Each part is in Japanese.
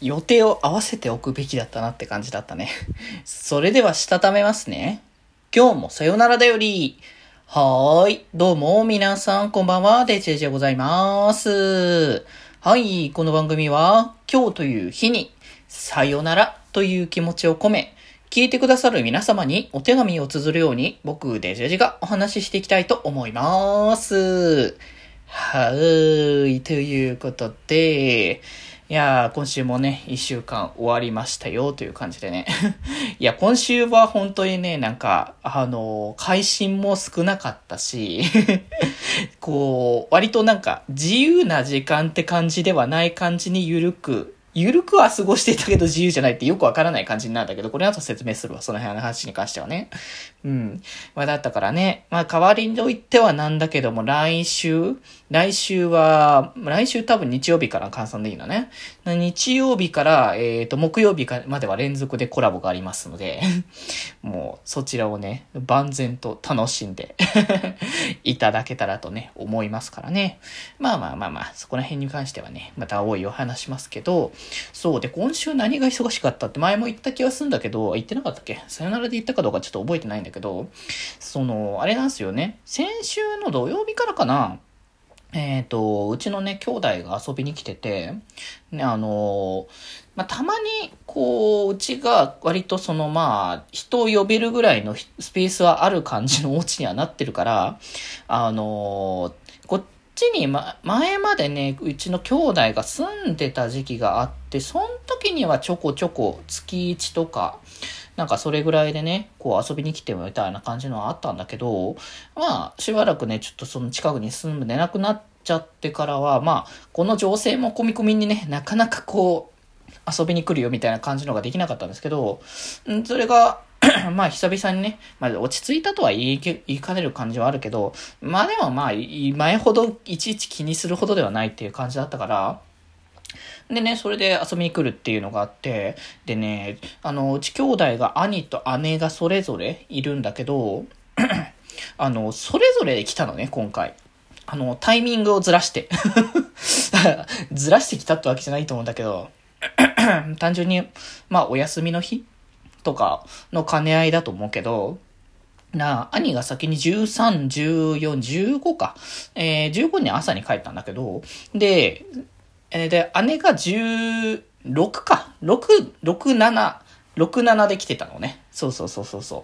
予定を合わせておくべきだったなって感じだったね。それでは、したためますね。今日もさよならだより。はーい。どうも、皆さん、こんばんは。デジェジでございます。はい。この番組は、今日という日に、さよならという気持ちを込め、聞いてくださる皆様にお手紙を綴るように、僕、デジェジがお話ししていきたいと思います。はーい。ということで、いやー、今週もね、一週間終わりましたよ、という感じでね。いや、今週は本当にね、なんか、あのー、配信も少なかったし、こう、割となんか、自由な時間って感じではない感じにゆるくゆるくは過ごしていたけど自由じゃないってよくわからない感じになるんだけど、これ後説明するわ、その辺の話に関してはね。うん。まあだったからね、まあ代わりと言ってはなんだけども、来週、来週は、来週多分日曜日から換算でいいのね。日曜日から、えっ、ー、と、木曜日までは連続でコラボがありますので、もうそちらをね、万全と楽しんで いただけたらとね、思いますからね。まあまあまあまあ、そこら辺に関してはね、また多いお話しますけど、そうで、今週何が忙しかったって前も言った気がするんだけど、言ってなかったっけ？さよならで言ったかどうかちょっと覚えてないんだけど、その、あれなんですよね。先週の土曜日からかな、えっ、ー、と、うちのね、兄弟が遊びに来てて、ね、あのまあ、たまに、こう、うちが割とその、まあ、人を呼べるぐらいのスペースはある感じのお家にはなってるから、あのこっちに、ま、前までね、うちの兄弟が住んでた時期があって、その時にはちょこちょこ月1とか、なんかそれぐらいでね、こう遊びに来てみたいな感じのはあったんだけど、まあ、しばらくね、ちょっとその近くに住んでなくなっちゃってからは、まあ、この情勢も込み込みにね、なかなかこう、遊びに来るよみたいな感じのができなかったんですけど、それが、まあ久々にね、まあ落ち着いたとは言い言いかねる感じはあるけど、まあでもまあ前ほどいちいち気にするほどではないっていう感じだったから、でね、それで遊びに来るっていうのがあって、でね、あの、うち兄弟が兄と姉がそれぞれいるんだけど、あの、それぞれ来たのね、今回。あの、タイミングをずらして。ずらしてきたってわけじゃないと思うんだけど、単純に、まあ、お休みの日とかの兼ね合いだと思うけど、な、兄が先に13、14、15か。えー、15に朝に帰ったんだけど、で、えー、で、姉が16か。6、6、7、6、7で来てたのね。そうそうそうそうそう。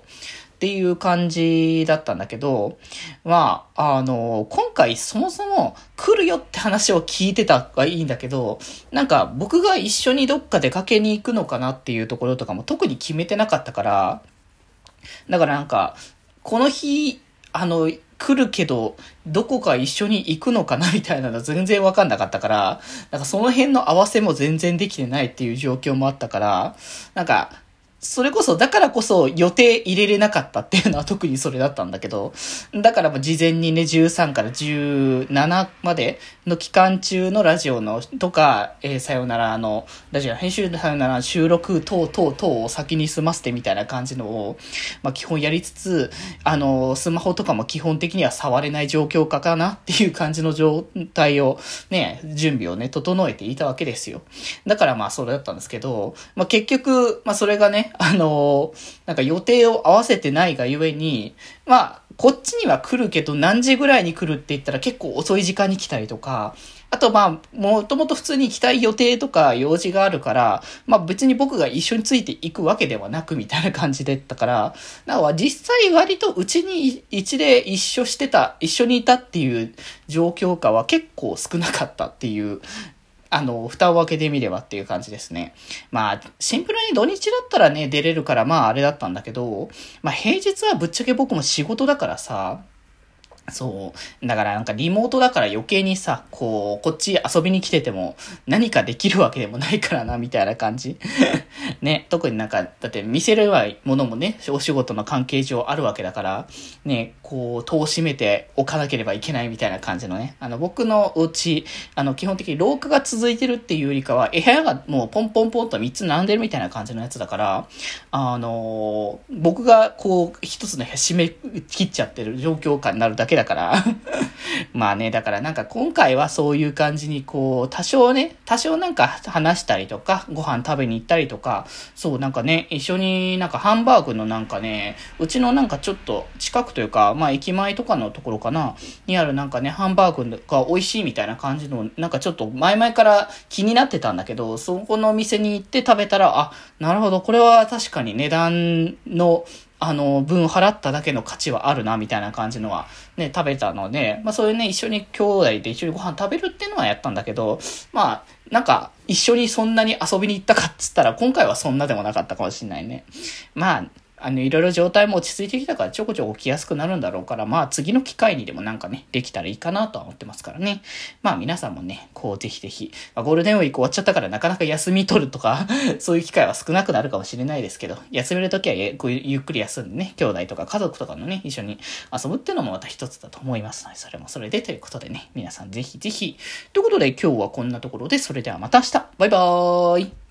っていう感じだったんだけど、まあ、あの、今回そもそも来るよって話を聞いてたはいいんだけど、なんか僕が一緒にどっか出かけに行くのかなっていうところとかも特に決めてなかったから、だからなんか、この日、あの、来るけど、どこか一緒に行くのかなみたいなの全然わかんなかったから、なんかその辺の合わせも全然できてないっていう状況もあったから、なんか、それこそ、だからこそ予定入れれなかったっていうのは特にそれだったんだけど、だからもう事前にね、13から17までの期間中のラジオの、とか、えー、さよならの、ラジオ編集さよなら収録等々等を先に済ませてみたいな感じのを、まあ基本やりつつ、あの、スマホとかも基本的には触れない状況かかなっていう感じの状態をね、準備をね、整えていたわけですよ。だからまあそれだったんですけど、まあ結局、まあそれがね、あの、なんか予定を合わせてないがゆえに、まあ、こっちには来るけど何時ぐらいに来るって言ったら結構遅い時間に来たりとか、あとまあ、もともと普通に行きたい予定とか用事があるから、まあ別に僕が一緒についていくわけではなくみたいな感じだったから、だから実際割とうちに一で一緒してた、一緒にいたっていう状況下は結構少なかったっていうあの、蓋を開けてみればっていう感じですね。まあ、シンプルに土日だったらね、出れるから、まああれだったんだけど、まあ平日はぶっちゃけ僕も仕事だからさ、そう。だからなんかリモートだから余計にさ、こう、こっち遊びに来てても何かできるわけでもないからな、みたいな感じ。ね、特になんか、だって見せれないものもね、お仕事の関係上あるわけだから、ね、こう、戸を閉めておかなければいけないみたいな感じのね。あの、僕のお家、あの、基本的に廊下が続いてるっていうよりかは、部屋がもうポンポンポンと3つ並んでるみたいな感じのやつだから、あの僕がこう、一つの部屋閉め切っちゃってる状況下になるだけけだから。まあね、だからなんか今回はそういう感じにこう、多少ね、多少なんか話したりとか、ご飯食べに行ったりとか、そうなんかね、一緒になんかハンバーグのなんかね、うちのなんかちょっと近くというか、まあ駅前とかのところかな、にあるなんかね、ハンバーグが美味しいみたいな感じの、なんかちょっと前々から気になってたんだけど、そこのお店に行って食べたら、あ、なるほど、これは確かに値段の、あの、分払っただけの価値はあるな、みたいな感じのは、ね、食べたので、まあそういうね、一緒に兄弟で一緒にご飯食べるっていうのはやったんだけど、まあ、なんか、一緒にそんなに遊びに行ったかっつったら、今回はそんなでもなかったかもしんないね。まあ、あの、いろいろ状態も落ち着いてきたからちょこちょこ来やすくなるんだろうから、まあ次の機会にでもなんかね、できたらいいかなとは思ってますからね。まあ皆さんもね、こうぜひぜひ、まあ、ゴールデンウィーク終わっちゃったからなかなか休み取るとか そういう機会は少なくなるかもしれないですけど、休めるときはゆっくり休んでね、兄弟とか家族とかのね、一緒に遊ぶっていうのもまた一つだと思いますので、それもそれでということでね、皆さんぜひぜひ。ということで今日はこんなところで、それではまた明日バイバーイ